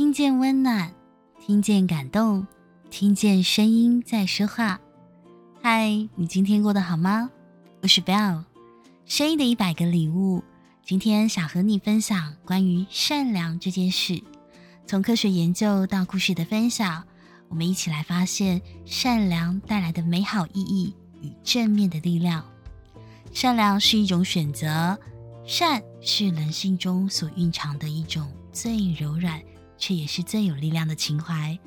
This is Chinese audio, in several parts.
听见温暖，听见感动，听见声音在说话。嗨，你今天过得好吗？我是 Bell，声音的一百个礼物。今天想和你分享关于善良这件事。从科学研究到故事的分享，我们一起来发现善良带来的美好意义与正面的力量。善良是一种选择，善是人性中所蕴藏的一种最柔软。却也是最有力量的情怀。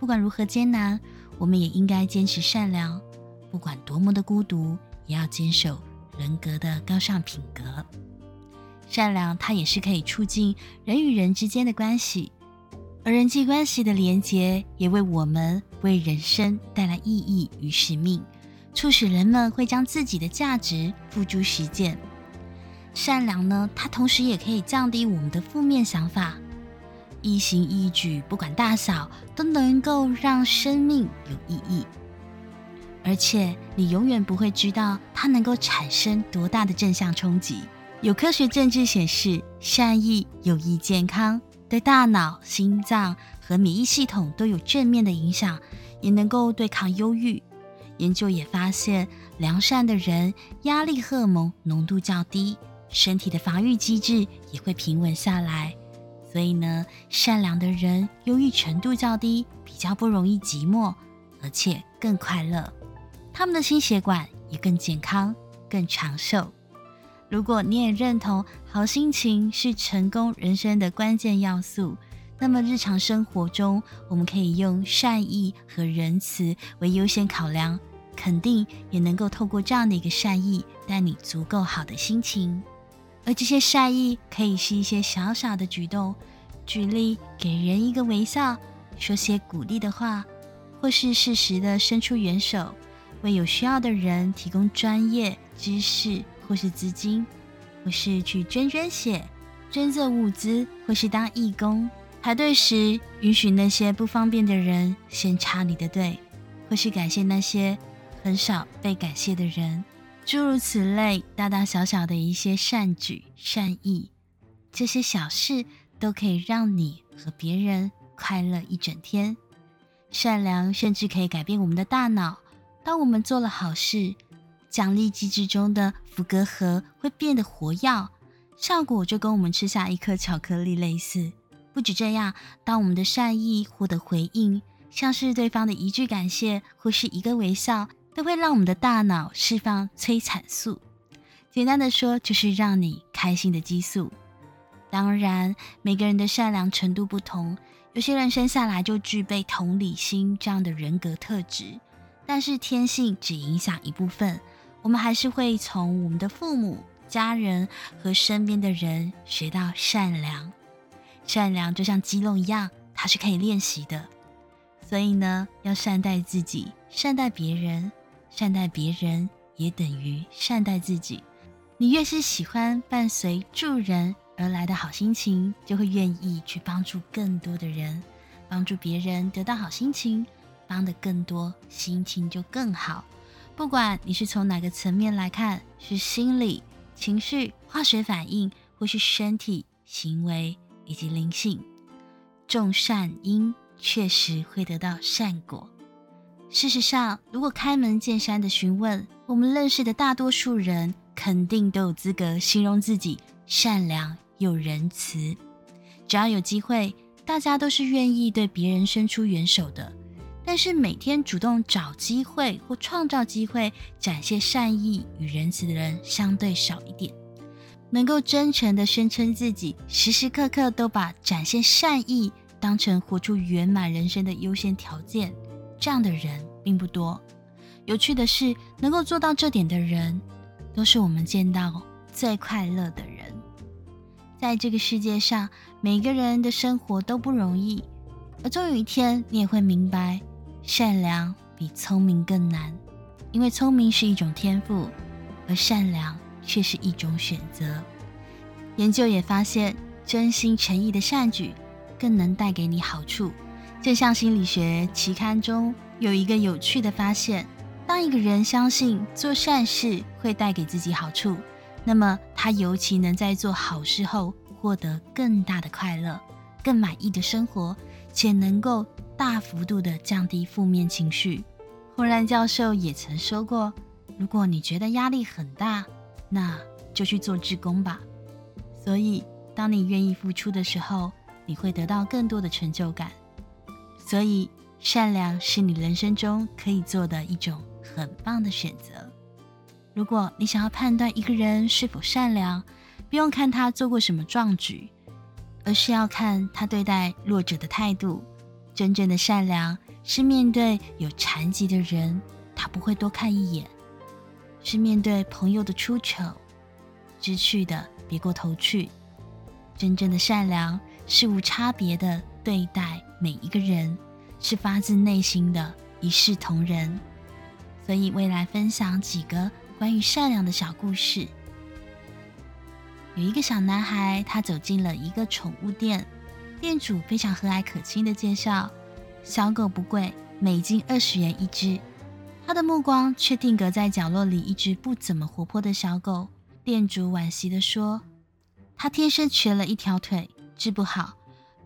不管如何艰难，我们也应该坚持善良。不管多么的孤独，也要坚守人格的高尚品格。善良，它也是可以促进人与人之间的关系，而人际关系的连结，也为我们为人生带来意义与使命，促使人们会将自己的价值付诸实践。善良呢，它同时也可以降低我们的负面想法。一行一举，不管大小，都能够让生命有意义。而且，你永远不会知道它能够产生多大的正向冲击。有科学证据显示，善意有益健康，对大脑、心脏和免疫系统都有正面的影响，也能够对抗忧郁。研究也发现，良善的人压力荷尔蒙浓度较低，身体的防御机制也会平稳下来。所以呢，善良的人忧郁程度较低，比较不容易寂寞，而且更快乐。他们的心血管也更健康、更长寿。如果你也认同好心情是成功人生的关键要素，那么日常生活中我们可以用善意和仁慈为优先考量，肯定也能够透过这样的一个善意，带你足够好的心情。而这些善意可以是一些小小的举动，举例给人一个微笑，说些鼓励的话，或是适时的伸出援手，为有需要的人提供专业知识或是资金，或是去捐捐血、捐赠物资，或是当义工。排队时，允许那些不方便的人先插你的队，或是感谢那些很少被感谢的人。诸如此类，大大小小的一些善举、善意，这些小事都可以让你和别人快乐一整天。善良甚至可以改变我们的大脑。当我们做了好事，奖励机制中的伏隔核会变得活跃，效果就跟我们吃下一颗巧克力类似。不止这样，当我们的善意获得回应，像是对方的一句感谢或是一个微笑。都会让我们的大脑释放催产素，简单的说，就是让你开心的激素。当然，每个人的善良程度不同，有些人生下来就具备同理心这样的人格特质，但是天性只影响一部分，我们还是会从我们的父母、家人和身边的人学到善良。善良就像肌肉一样，它是可以练习的，所以呢，要善待自己，善待别人。善待别人也等于善待自己。你越是喜欢伴随助人而来的好心情，就会愿意去帮助更多的人，帮助别人得到好心情，帮得更多，心情就更好。不管你是从哪个层面来看，是心理、情绪、化学反应，或是身体、行为以及灵性，种善因确实会得到善果。事实上，如果开门见山的询问，我们认识的大多数人肯定都有资格形容自己善良又仁慈。只要有机会，大家都是愿意对别人伸出援手的。但是每天主动找机会或创造机会展现善意与仁慈的人相对少一点。能够真诚地声称自己时时刻刻都把展现善意当成活出圆满人生的优先条件。这样的人并不多。有趣的是，能够做到这点的人，都是我们见到最快乐的人。在这个世界上，每个人的生活都不容易，而终有一天，你也会明白，善良比聪明更难，因为聪明是一种天赋，而善良却是一种选择。研究也发现，真心诚意的善举，更能带给你好处。正向心理学期刊中有一个有趣的发现：当一个人相信做善事会带给自己好处，那么他尤其能在做好事后获得更大的快乐，更满意的生活，且能够大幅度的降低负面情绪。霍兰教授也曾说过：“如果你觉得压力很大，那就去做志工吧。”所以，当你愿意付出的时候，你会得到更多的成就感。所以，善良是你人生中可以做的一种很棒的选择。如果你想要判断一个人是否善良，不用看他做过什么壮举，而是要看他对待弱者的态度。真正的善良是面对有残疾的人，他不会多看一眼；是面对朋友的出丑，知趣的别过头去。真正的善良是无差别的对待每一个人，是发自内心的一视同仁。所以，未来分享几个。关于善良的小故事，有一个小男孩，他走进了一个宠物店，店主非常和蔼可亲的介绍，小狗不贵，每斤二十元一只。他的目光却定格在角落里一只不怎么活泼的小狗。店主惋惜地说：“他天生瘸了一条腿，治不好。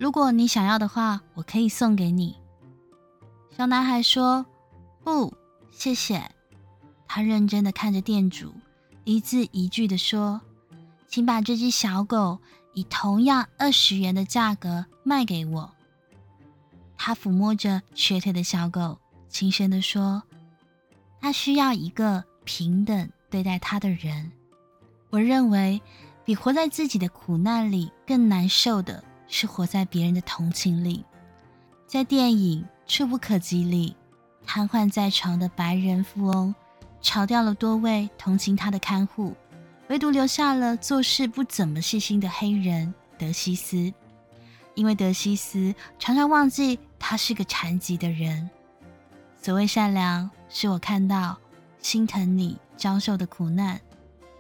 如果你想要的话，我可以送给你。”小男孩说：“不，谢谢。”他认真的看着店主，一字一句的说：“请把这只小狗以同样二十元的价格卖给我。”他抚摸着瘸腿的小狗，轻声的说：“他需要一个平等对待他的人。”我认为，比活在自己的苦难里更难受的是活在别人的同情里。在电影《触不可及》里，瘫痪在床的白人富翁。炒掉了多位同情他的看护，唯独留下了做事不怎么细心的黑人德西斯。因为德西斯常常忘记他是个残疾的人。所谓善良，是我看到心疼你遭受的苦难，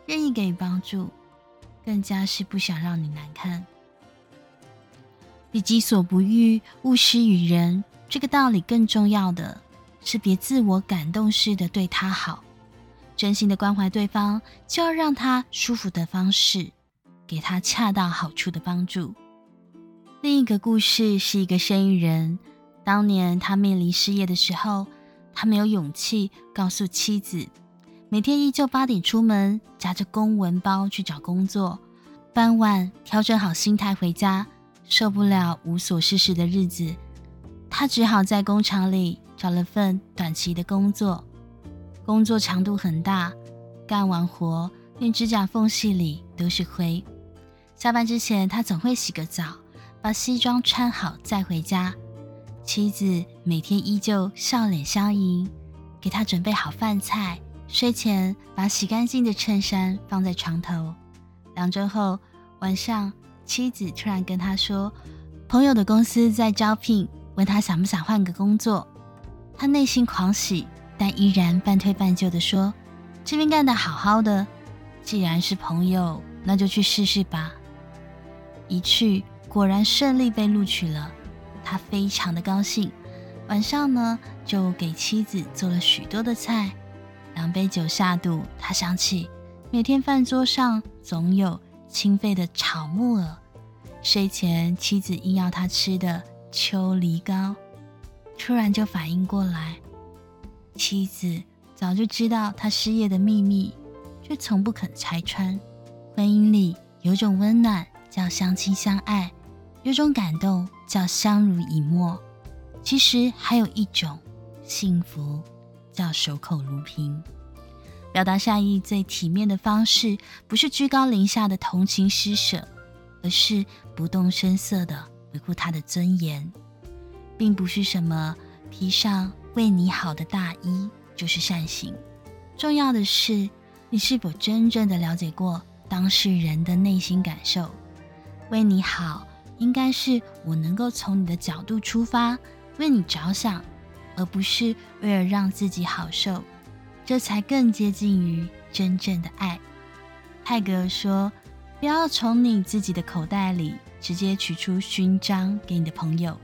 愿意给予帮助，更加是不想让你难堪。比己所不欲，勿施于人，这个道理更重要的是，别自我感动式的对他好。真心的关怀对方，就要让他舒服的方式，给他恰到好处的帮助。另一个故事是一个生意人，当年他面临失业的时候，他没有勇气告诉妻子，每天依旧八点出门，夹着公文包去找工作，傍晚调整好心态回家，受不了无所事事的日子，他只好在工厂里找了份短期的工作。工作强度很大，干完活连指甲缝隙里都是灰。下班之前，他总会洗个澡，把西装穿好再回家。妻子每天依旧笑脸相迎，给他准备好饭菜。睡前把洗干净的衬衫放在床头。两周后晚上，妻子突然跟他说，朋友的公司在招聘，问他想不想换个工作。他内心狂喜。但依然半推半就地说：“这边干得好好的，既然是朋友，那就去试试吧。”一去，果然顺利被录取了，他非常的高兴。晚上呢，就给妻子做了许多的菜。两杯酒下肚，他想起每天饭桌上总有清肺的炒木耳，睡前妻子硬要他吃的秋梨膏，突然就反应过来。妻子早就知道他失业的秘密，却从不肯拆穿。婚姻里有种温暖叫相亲相爱，有种感动叫相濡以沫。其实还有一种幸福叫守口如瓶。表达善意最体面的方式，不是居高临下的同情施舍，而是不动声色地维护他的尊严，并不是什么披上。为你好的大衣就是善行。重要的是，你是否真正的了解过当事人的内心感受？为你好，应该是我能够从你的角度出发，为你着想，而不是为了让自己好受。这才更接近于真正的爱。泰戈尔说：“不要从你自己的口袋里直接取出勋章给你的朋友，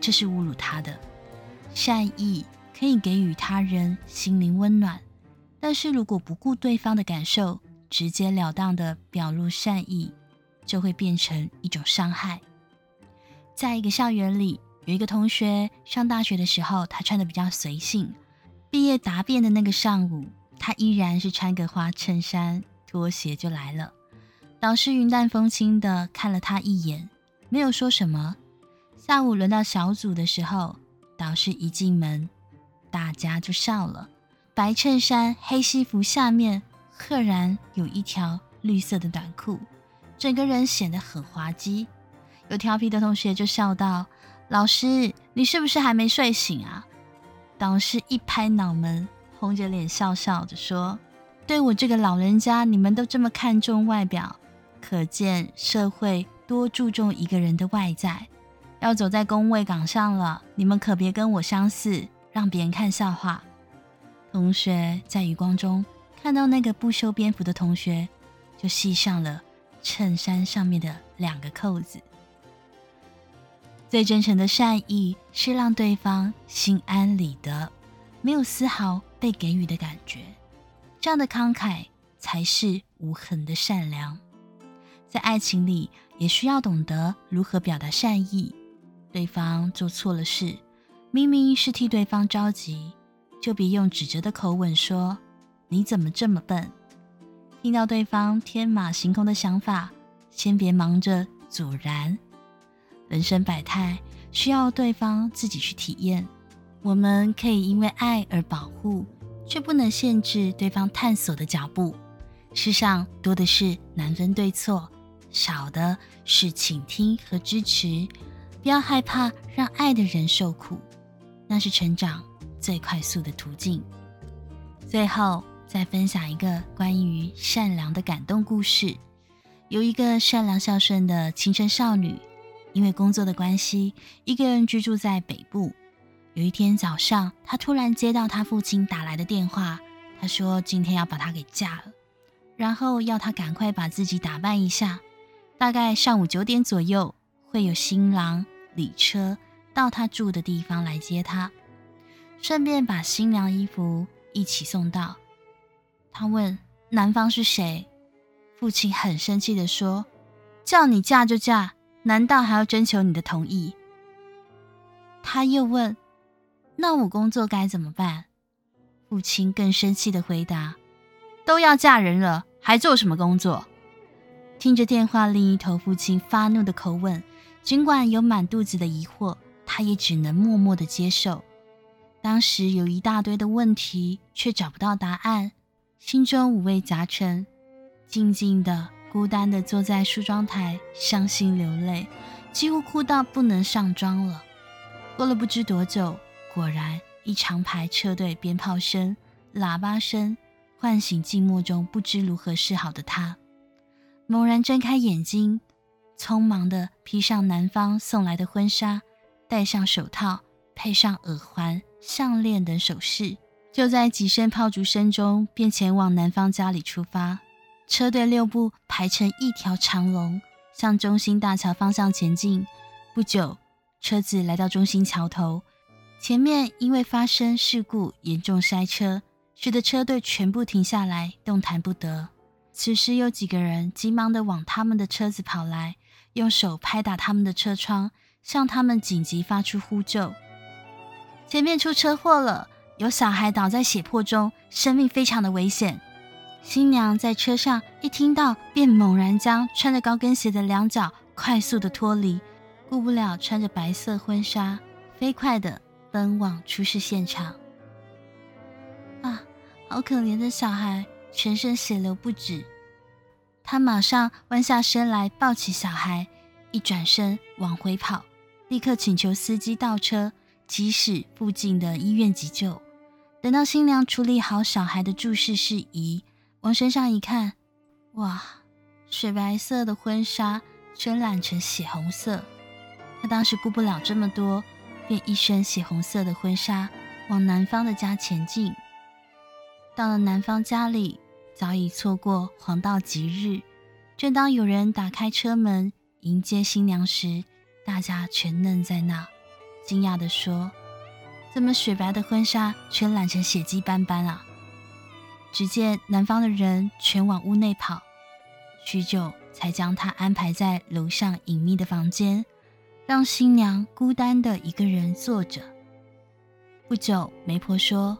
这是侮辱他的。”善意可以给予他人心灵温暖，但是如果不顾对方的感受，直截了当的表露善意，就会变成一种伤害。在一个校园里，有一个同学上大学的时候，他穿的比较随性。毕业答辩的那个上午，他依然是穿个花衬衫、拖鞋就来了。导师云淡风轻的看了他一眼，没有说什么。下午轮到小组的时候，导师一进门，大家就笑了。白衬衫、黑西服下面赫然有一条绿色的短裤，整个人显得很滑稽。有调皮的同学就笑道：“老师，你是不是还没睡醒啊？”导师一拍脑门，红着脸笑笑着说：“对我这个老人家，你们都这么看重外表，可见社会多注重一个人的外在。要走在工位岗上了，你们可别跟我相似，让别人看笑话。”同学在余光中看到那个不修边幅的同学，就系上了衬衫上面的两个扣子。最真诚的善意是让对方心安理得，没有丝毫被给予的感觉。这样的慷慨才是无痕的善良。在爱情里，也需要懂得如何表达善意。对方做错了事，明明是替对方着急，就别用指责的口吻说：“你怎么这么笨？”听到对方天马行空的想法，先别忙着阻拦。人生百态，需要对方自己去体验。我们可以因为爱而保护，却不能限制对方探索的脚步。世上多的是难分对错，少的是倾听和支持。不要害怕让爱的人受苦，那是成长最快速的途径。最后，再分享一个关于善良的感动故事。有一个善良孝顺的青春少女。因为工作的关系，一个人居住在北部。有一天早上，他突然接到他父亲打来的电话，他说今天要把她给嫁了，然后要他赶快把自己打扮一下，大概上午九点左右会有新郎礼车到他住的地方来接他，顺便把新娘衣服一起送到。他问男方是谁，父亲很生气地说：“叫你嫁就嫁。”难道还要征求你的同意？他又问：“那我工作该怎么办？”父亲更生气的回答：“都要嫁人了，还做什么工作？”听着电话另一头父亲发怒的口吻，尽管有满肚子的疑惑，他也只能默默的接受。当时有一大堆的问题，却找不到答案，心中五味杂陈，静静的。孤单地坐在梳妆台，伤心流泪，几乎哭到不能上妆了。过了不知多久，果然一长排车队鞭炮声、喇叭声唤醒静默中不知如何是好的他。猛然睁开眼睛，匆忙地披上男方送来的婚纱，戴上手套，配上耳环、项链等首饰，就在几声炮竹声中，便前往男方家里出发。车队六部排成一条长龙，向中心大桥方向前进。不久，车子来到中心桥头，前面因为发生事故严重塞车，使得车队全部停下来，动弹不得。此时，有几个人急忙地往他们的车子跑来，用手拍打他们的车窗，向他们紧急发出呼救：“前面出车祸了，有小孩倒在血泊中，生命非常的危险。”新娘在车上一听到，便猛然将穿着高跟鞋的两脚快速的脱离，顾不了穿着白色婚纱，飞快的奔往出事现场。啊，好可怜的小孩，全身血流不止。他马上弯下身来抱起小孩，一转身往回跑，立刻请求司机倒车，急驶附近的医院急救。等到新娘处理好小孩的注视事宜。往身上一看，哇，雪白色的婚纱全染成血红色。他当时顾不了这么多，便一身血红色的婚纱往男方的家前进。到了男方家里，早已错过黄道吉日。正当有人打开车门迎接新娘时，大家全愣在那，惊讶地说：“怎么雪白的婚纱全染成血迹斑斑啊？”只见男方的人全往屋内跑，许久才将他安排在楼上隐秘的房间，让新娘孤单的一个人坐着。不久，媒婆说：“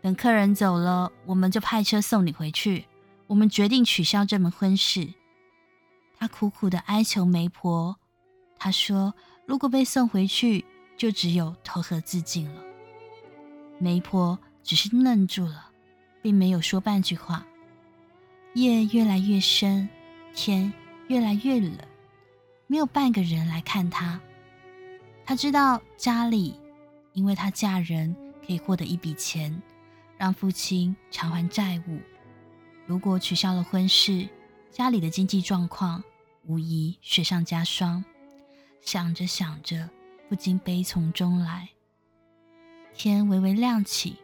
等客人走了，我们就派车送你回去。我们决定取消这门婚事。”他苦苦的哀求媒婆，他说：“如果被送回去，就只有投河自尽了。”媒婆只是愣住了，并没有说半句话。夜越来越深，天越来越冷，没有半个人来看他。他知道家里，因为他嫁人可以获得一笔钱，让父亲偿还债务。如果取消了婚事，家里的经济状况无疑雪上加霜。想着想着，不禁悲从中来。天微微亮起，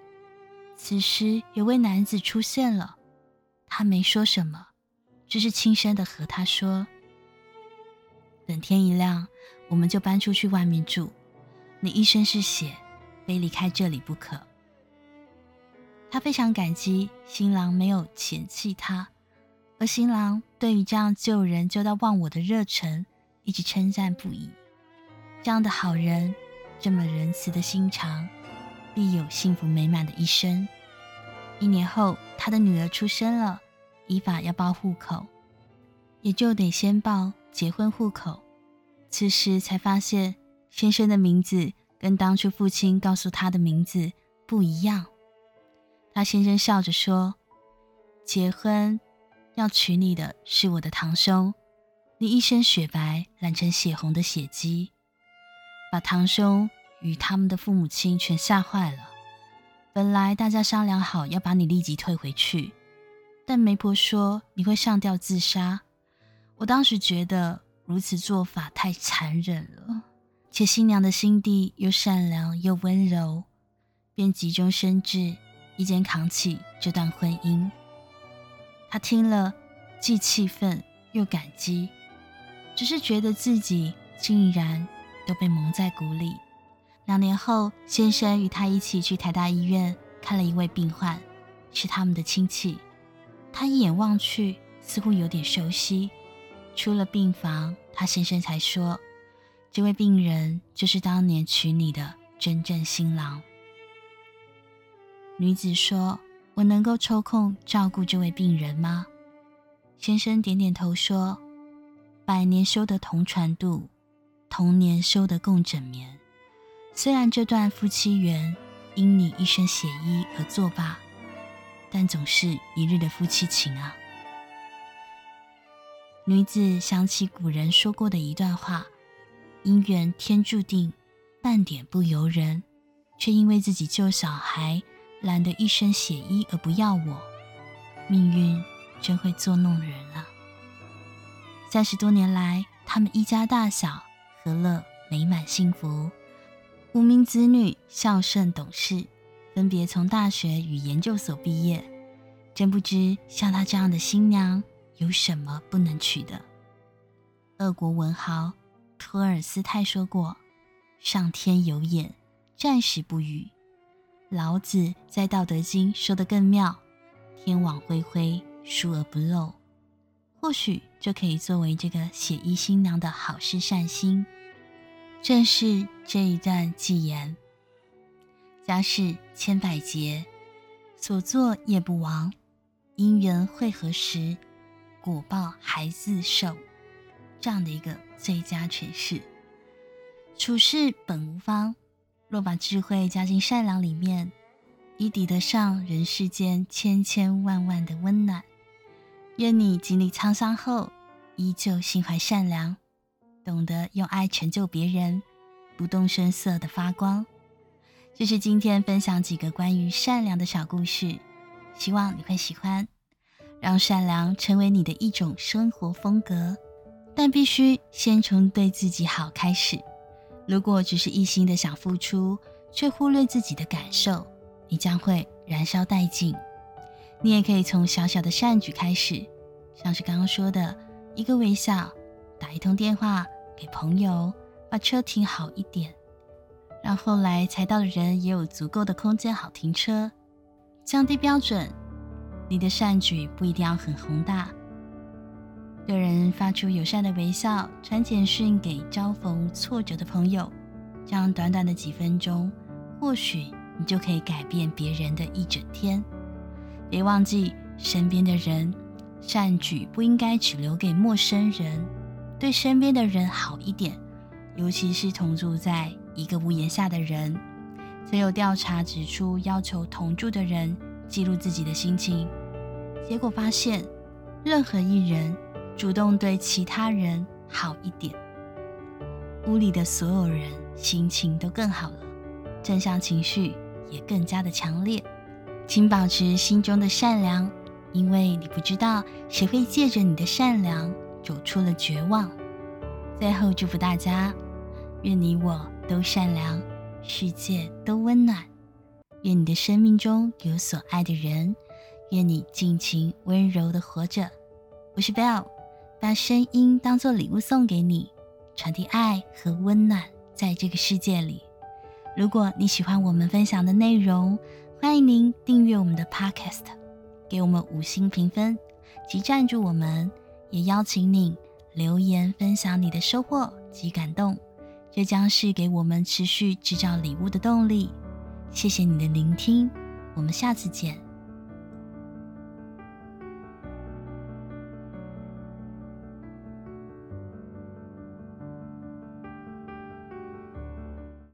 此时有位男子出现了。他没说什么，只是轻声的和他说：“等天一亮，我们就搬出去外面住。你一身是血，非离开这里不可。”他非常感激新郎没有嫌弃他，而新郎对于这样救人救到忘我的热忱，一直称赞不已。这样的好人，这么仁慈的心肠。必有幸福美满的一生。一年后，他的女儿出生了，依法要报户口，也就得先报结婚户口。此时才发现，先生的名字跟当初父亲告诉他的名字不一样。他先生笑着说：“结婚要娶你的是我的堂兄，你一身雪白染成血红的血迹，把堂兄。”与他们的父母亲全吓坏了。本来大家商量好要把你立即退回去，但媒婆说你会上吊自杀。我当时觉得如此做法太残忍了，且新娘的心地又善良又温柔，便急中生智，一肩扛起这段婚姻。他听了，既气愤又感激，只是觉得自己竟然都被蒙在鼓里。两年后，先生与他一起去台大医院看了一位病患，是他们的亲戚。他一眼望去，似乎有点熟悉。出了病房，他先生才说：“这位病人就是当年娶你的真正新郎。”女子说：“我能够抽空照顾这位病人吗？”先生点点头说：“百年修得同船渡，同年修得共枕眠。”虽然这段夫妻缘因你一身血衣而作罢，但总是一日的夫妻情啊。女子想起古人说过的一段话：“姻缘天注定，半点不由人。”却因为自己救小孩，染得一身血衣而不要我，命运真会作弄人啊！三十多年来，他们一家大小和乐美满幸福。无名子女孝顺懂事，分别从大学与研究所毕业。真不知像她这样的新娘有什么不能娶的。俄国文豪托尔斯泰说过：“上天有眼，暂时不语。”老子在《道德经》说得更妙：“天网恢恢，疏而不漏。”或许就可以作为这个写衣新娘的好事善心。正是这一段寄言：“家事千百劫，所作业不亡。因缘会合时，果报还自受。”这样的一个最佳诠释。处事本无方，若把智慧加进善良里面，已抵得上人世间千千万万的温暖。愿你经历沧桑后，依旧心怀善良。懂得用爱成就别人，不动声色的发光。这是今天分享几个关于善良的小故事，希望你会喜欢。让善良成为你的一种生活风格，但必须先从对自己好开始。如果只是一心的想付出，却忽略自己的感受，你将会燃烧殆尽。你也可以从小小的善举开始，像是刚刚说的一个微笑，打一通电话。给朋友把车停好一点，让后来才到的人也有足够的空间好停车。降低标准，你的善举不一定要很宏大，对人发出友善的微笑，传简讯给遭逢挫折的朋友，这样短短的几分钟，或许你就可以改变别人的一整天。别忘记，身边的人善举不应该只留给陌生人，对身边的人好一点，尤其是同住在一个屋檐下的人。曾有调查指出，要求同住的人记录自己的心情，结果发现，任何一人主动对其他人好一点，屋里的所有人心情都更好了，正向情绪也更加的强烈。请保持心中的善良，因为你不知道谁会借着你的善良走出了绝望。最后，祝福大家，愿你我都善良，世界都温暖。愿你的生命中有所爱的人，愿你尽情温柔的活着。我是 Bell，把声音当做礼物送给你，传递爱和温暖在这个世界里。如果你喜欢我们分享的内容，欢迎您订阅我们的 Podcast，给我们五星评分及赞助我们，也邀请你留言分享你的收获及感动，这将是给我们持续制造礼物的动力。谢谢你的聆听，我们下次见。